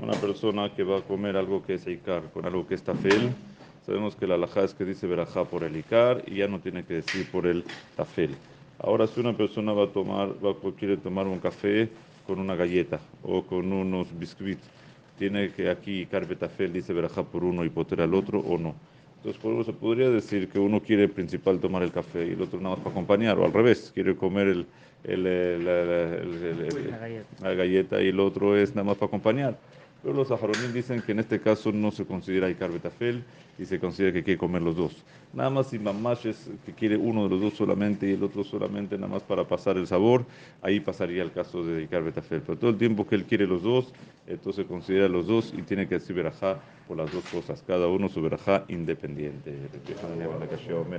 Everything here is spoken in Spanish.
Una persona que va a comer algo que es Icar, con algo que es tafel. Sabemos que la alajá es que dice verajá por el Icar y ya no tiene que decir por el tafel. Ahora, si una persona va a tomar, va, quiere tomar un café con una galleta o con unos biscuits, tiene que aquí Icar betafel dice verajá por uno y poter al otro o no. Entonces, se podría decir que uno quiere principal tomar el café y el otro nada más para acompañar, o al revés, quiere comer el, el, el, la galleta y el otro es nada más para acompañar. Pero los saharonim dicen que en este caso no se considera Icar Betafel y se considera que quiere comer los dos. Nada más si mamash es que quiere uno de los dos solamente y el otro solamente nada más para pasar el sabor, ahí pasaría el caso de Icar Betafel. Pero todo el tiempo que él quiere los dos, entonces considera los dos y tiene que decir verajá por las dos cosas, cada uno su verajá independiente.